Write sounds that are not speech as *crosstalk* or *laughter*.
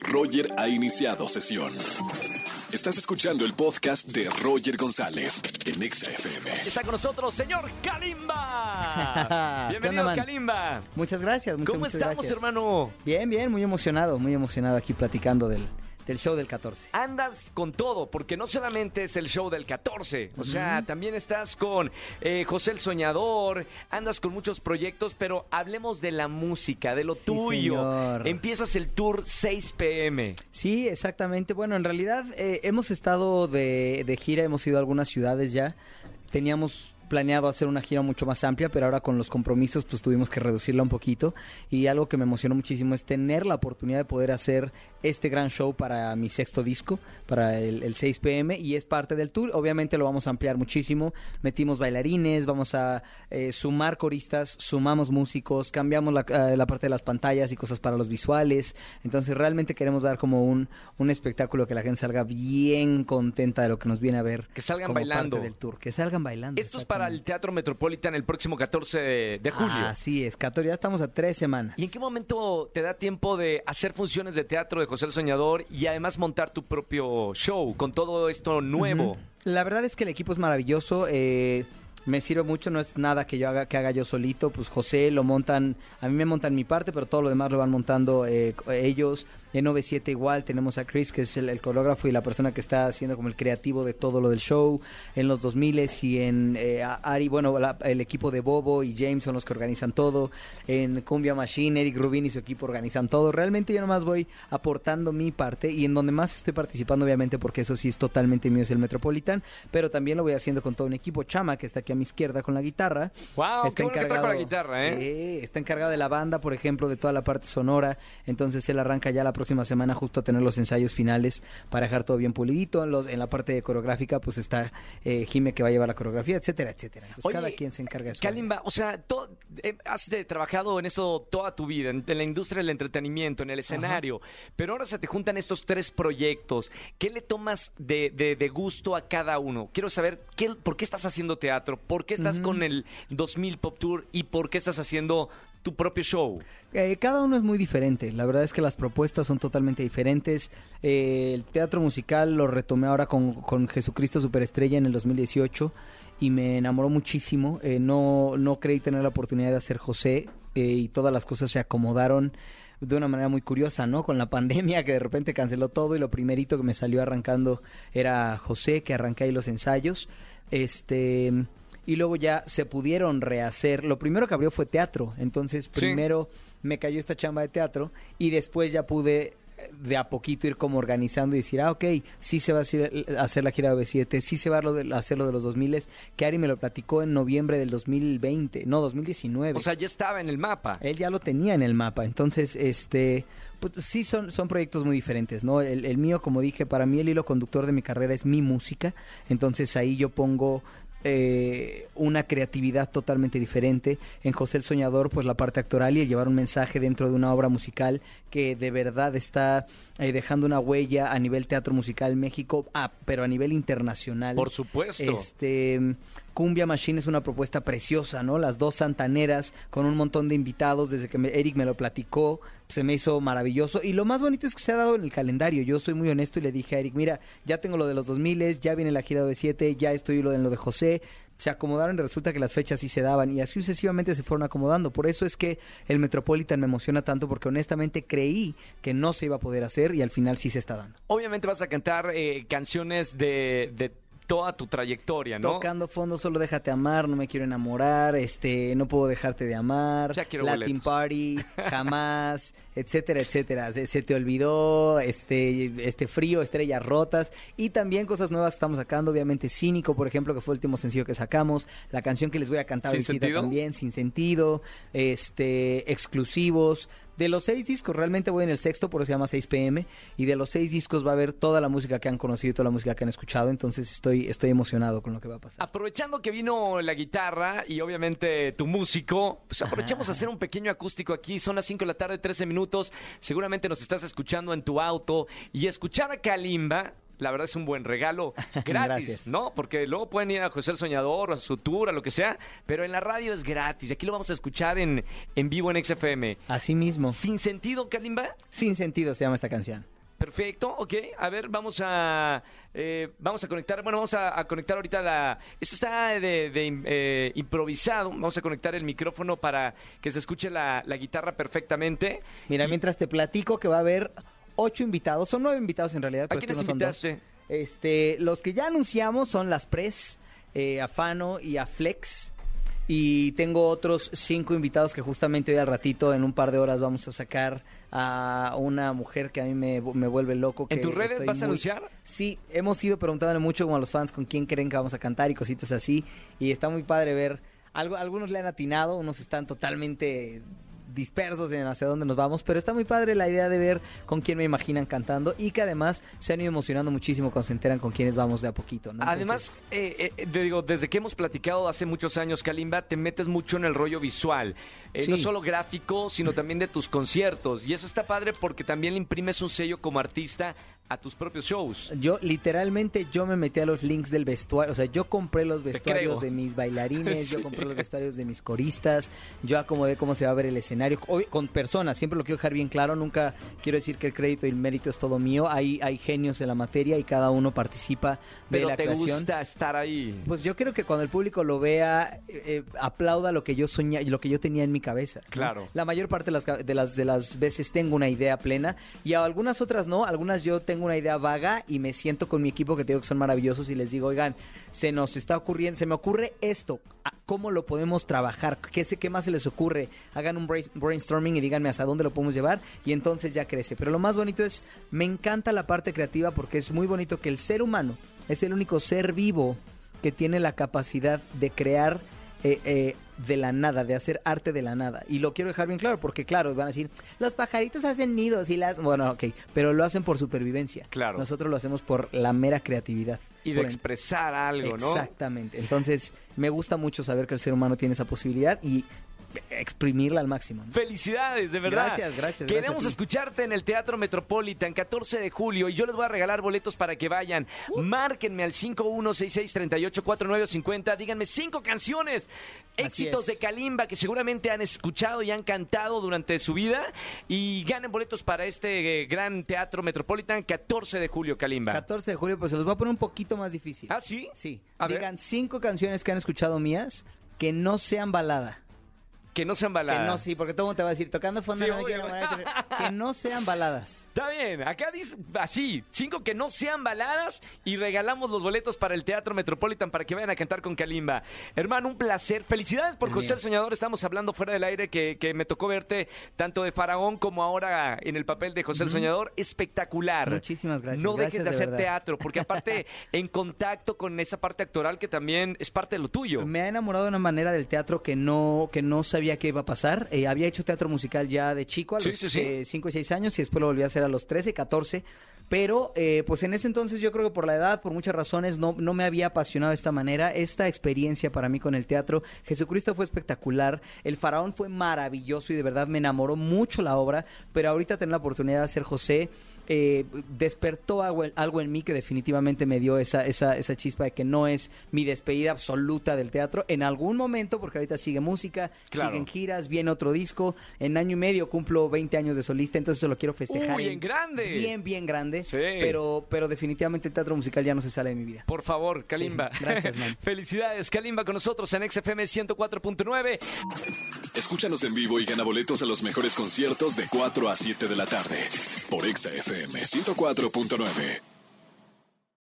Roger ha iniciado sesión. Estás escuchando el podcast de Roger González en Exa FM. Está con nosotros, señor Kalimba. *laughs* ¿Qué Bienvenido, onda? Kalimba. Muchas gracias, muchas, ¿Cómo muchas estamos, gracias. hermano? Bien, bien, muy emocionado, muy emocionado aquí platicando del, del show del 14. Andas con todo, porque no solamente es el show del 14, o sea, también estás con eh, José el Soñador, andas con muchos proyectos, pero hablemos de la música, de lo Sí, tuyo. señor. Empiezas el tour 6 pm. Sí, exactamente. Bueno, en realidad eh, hemos estado de, de gira, hemos ido a algunas ciudades ya. Teníamos planeado hacer una gira mucho más amplia, pero ahora con los compromisos pues tuvimos que reducirla un poquito. Y algo que me emocionó muchísimo es tener la oportunidad de poder hacer este gran show para mi sexto disco, para el, el 6 pm, y es parte del tour. Obviamente lo vamos a ampliar muchísimo. Metimos bailarines, vamos a eh, sumar coristas, sumamos músicos, cambiamos la, eh, la parte de las pantallas y cosas para los visuales. Entonces realmente queremos dar como un, un espectáculo que la gente salga bien contenta de lo que nos viene a ver. Que salgan como bailando. parte del tour. Que salgan bailando. Esto es para el exactamente. Teatro Metropolitan el próximo 14 de, de julio. Así es, 14, ya estamos a tres semanas. ¿Y en qué momento te da tiempo de hacer funciones de teatro de José el Soñador y además montar tu propio show con todo esto nuevo? La verdad es que el equipo es maravilloso. eh, me sirve mucho, no es nada que yo haga, que haga yo solito. Pues José lo montan, a mí me montan mi parte, pero todo lo demás lo van montando eh, ellos. En 97 igual tenemos a Chris, que es el, el coreógrafo y la persona que está haciendo como el creativo de todo lo del show. En los 2000 y en eh, Ari, bueno, la- el equipo de Bobo y James son los que organizan todo. En Cumbia Machine, Eric Rubin y su equipo organizan todo. Realmente yo nomás voy aportando mi parte y en donde más estoy participando, obviamente, porque eso sí es totalmente mío, es el Metropolitan, pero también lo voy haciendo con todo un equipo. Chama, que está aquí a mi izquierda con la guitarra. Wow, qué bueno que trajo la guitarra, ¿eh? Sí, está encargado de la banda, por ejemplo, de toda la parte sonora. Entonces él arranca ya la próxima semana justo a tener los ensayos finales para dejar todo bien pulidito. En, los, en la parte de coreográfica, pues está eh, Jime que va a llevar la coreografía, etcétera, etcétera. Entonces Oye, cada quien se encarga de su Kalimba, o sea, eh, has trabajado en esto toda tu vida, en, en la industria del entretenimiento, en el escenario, pero ahora se te juntan estos tres proyectos. ¿Qué le tomas de, de- de gusto a cada uno? Quiero saber qué, por qué estás haciendo teatro, por qué estás con el 2000 Pop Tour y por qué estás haciendo tu propio show. Eh, cada uno es muy diferente. La verdad es que las propuestas son totalmente diferentes. Eh, el teatro musical lo retomé ahora con, con Jesucristo Superestrella en el 2018 y me enamoró muchísimo. Eh, no, no creí tener la oportunidad de hacer José y todas las cosas se acomodaron de una manera muy curiosa, ¿no? Con la *laughs* pandemia que de repente canceló todo y lo primerito que me salió arrancando era José, que arranqué ahí los ensayos. Este y luego ya se pudieron rehacer. Lo primero que abrió fue teatro, entonces Sí. primero me cayó esta chamba de teatro y después ya pude eh, de a poquito ir como organizando y decir, ah, ok, sí se va a hacer, hacer la gira de B7, sí se va a hacer lo de los 2000, que Ari me lo platicó en noviembre del 2020, no, 2019. O sea, ya estaba en el mapa. Él ya lo tenía en el mapa, entonces, este, pues sí son, son proyectos muy diferentes, ¿no? El, el mío, como dije, para mí el hilo conductor de mi carrera es mi música, entonces ahí yo pongo eh, una creatividad totalmente diferente. En José el Soñador, pues la parte actoral y el llevar un mensaje dentro de una obra musical que de verdad está eh, dejando una huella a nivel teatro musical México, ah, pero a nivel internacional. Por supuesto. Este, Cumbia Machine es una propuesta preciosa, ¿no? Las dos santaneras con un montón de invitados, desde que Eric me lo platicó, se me hizo maravilloso. Y lo más bonito es que se ha dado en el calendario. Yo soy muy honesto y le dije a Eric, mira, ya tengo lo de los 2000, ya viene la gira de 7, ya estoy lo de lo de José. Se acomodaron y resulta que las fechas sí se daban y así sucesivamente se fueron acomodando. Por eso es que el Metropolitan me emociona tanto porque honestamente creí que no se iba a poder hacer y al final sí se está dando. Obviamente vas a cantar eh, canciones de toda tu trayectoria, ¿no? Tocando fondo, solo déjate amar, no me quiero enamorar, este, no puedo dejarte de amar, Ya quiero Latin boletos. Party, *laughs* jamás, etcétera, etcétera. Se, se te olvidó, este, este frío, estrellas rotas y también cosas nuevas que estamos sacando, obviamente Cínico, por ejemplo, que fue el último sencillo que sacamos, la canción que les voy a cantar ¿Sin sentido? también, Sin Sentido, este, exclusivos. De los seis discos, realmente voy en el sexto, por eso se llama 6 pm. Y de los seis discos va a haber toda la música que han conocido, toda la música que han escuchado. Entonces estoy, estoy emocionado con lo que va a pasar. Aprovechando que vino la guitarra y obviamente tu músico, pues aprovechemos a hacer un pequeño acústico aquí. Son las 5 de la tarde, 13 minutos. Seguramente nos estás escuchando en tu auto y escuchar a Kalimba la verdad es un buen regalo *laughs* gratis, Gracias. ¿no? Porque luego pueden ir a José el Soñador, o a su tour, a lo que sea, pero en la radio es gratis. Aquí lo vamos a escuchar en, en vivo en XFM. Así mismo. Sin sentido, Kalimba. Sin sentido se llama esta canción. Perfecto, ok. A ver, vamos a eh, vamos a conectar. Bueno, vamos a, a conectar ahorita la. Esto está de, de, eh, improvisado. Vamos a conectar el micrófono para que se escuche la, la guitarra perfectamente. Mira, mientras te platico que va a haber ocho invitados, son nueve invitados en realidad, ¿A pero quiénes no son dos. Este, los que ya anunciamos son las Pres, eh, a Fano y a Flex. Y tengo otros cinco invitados que justamente hoy al ratito, en un par de horas, vamos a sacar a una mujer que a mí me, me vuelve loco. ¿En tus redes vas a anunciar? Sí, hemos ido preguntándole mucho como a los fans con quién creen que vamos a cantar y cositas así. Y está muy padre ver. Algo, algunos le han atinado, unos están totalmente dispersos en hacia dónde nos vamos, pero está muy padre la idea de ver con quién me imaginan cantando y que además se han ido emocionando muchísimo cuando se enteran con quiénes vamos de a poquito. ¿no? Además, eh, eh, te digo, desde que hemos platicado hace muchos años, Kalimba, te metes mucho en el rollo visual. Eh, Sí. No solo gráfico, sino también de tus conciertos. Y eso está padre porque también le imprimes un sello como artista a tus propios shows. Yo literalmente yo me metí a los links del vestuario, o sea, yo compré los vestuarios de mis bailarines, *laughs* Sí. yo compré los vestuarios de mis coristas, yo acomodé cómo se va a ver el escenario, Obvi- con personas, siempre lo quiero dejar bien claro, nunca quiero decir que el crédito y el mérito es todo mío, hay, hay genios en la materia y cada uno participa de Pero la te creación. gusta estar ahí. Pues yo creo que cuando el público lo vea, eh, eh, aplauda lo que yo y lo que yo tenía en mi cabeza. ¿no? Claro. La mayor parte de las, de las de las veces tengo una idea plena y a algunas otras no. Algunas yo tengo una idea vaga y me siento con mi equipo que te digo que son maravillosos y les digo, oigan, se nos está ocurriendo, se me ocurre esto. ¿a- ¿Cómo lo podemos trabajar? ¿Qué, ¿Qué más se les ocurre? Hagan un brain- brainstorming y díganme hasta dónde lo podemos llevar y entonces ya crece. Pero lo más bonito es, me encanta la parte creativa porque es muy bonito que el ser humano es el único ser vivo que tiene la capacidad de crear eh, eh, de la nada, de hacer arte de la nada. Y lo quiero dejar bien claro, porque claro, van a decir, los pajaritos hacen nidos y las... Bueno, ok, pero lo hacen por supervivencia. Claro. Nosotros lo hacemos por la mera creatividad. Y de expresar algo, ¿no? Exactamente. Entonces, me gusta mucho saber que el ser humano tiene esa posibilidad y exprimirla al máximo. ¿no? Felicidades, de verdad. Gracias, gracias, Queremos gracias escucharte en el Teatro Metropolitan, 14 de julio, y yo les voy a regalar boletos para que vayan. Uh. Márquenme al 5166384950, díganme cinco canciones, Así éxitos es. de Kalimba que seguramente han escuchado y han cantado durante su vida, y ganen boletos para este eh, gran Teatro Metropolitan, 14 de julio, Kalimba. 14 de julio, pues se los voy a poner un poquito más difícil. ¿Ah, sí? Sí. A ver. Digan cinco canciones que han escuchado mías que no sean balada. Que no sean Que baladas. no, sí, porque todo el mundo te va a decir, tocando fondo, Sí, no me quiero enamorar, que no sean baladas. *laughs* Está bien, acá dice así, cinco que no sean baladas y regalamos los boletos para el Teatro Metropolitan para que vayan a cantar con Kalimba. Hermano, un placer. Felicidades por El José mío. el Soñador. Estamos hablando fuera del aire que, que me tocó verte tanto de Faraón como ahora en el papel de José el Soñador. Espectacular. Muchísimas gracias, No gracias dejes de de hacer verdad. teatro, porque aparte *laughs* en contacto con esa parte actoral que también es parte de lo tuyo. Me ha enamorado de una manera del teatro que no, que no sabía que iba a pasar. Eh, había hecho teatro musical ya de chico, a Sí, los sí, sí. 5 y 6 años, y después lo volví a hacer a los 13, 14. Pero, eh, pues en ese entonces yo creo que por la edad, por muchas razones, no, no me había apasionado de esta manera. Esta experiencia para mí con el teatro, Jesucristo fue espectacular, El Faraón fue maravilloso y de verdad me enamoró mucho la obra, pero ahorita tener la oportunidad de hacer José, eh, despertó algo, algo en mí que definitivamente me dio esa, esa, esa chispa de que no es mi despedida absoluta del teatro. En algún momento, porque ahorita sigue música, Claro. siguen giras, viene otro disco. En año y medio cumplo 20 años de solista, entonces eso lo quiero festejar. Uy, en grande. Bien, bien grande. Sí. Pero, pero definitivamente el teatro musical ya no se sale de mi vida. Por favor, Kalimba. Sí, gracias, *laughs* man. Felicidades, Kalimba, con nosotros en XFM 104.9. Escúchanos en vivo y gana boletos a los mejores conciertos de 4 a 7 de la tarde por Exa FM 104.9.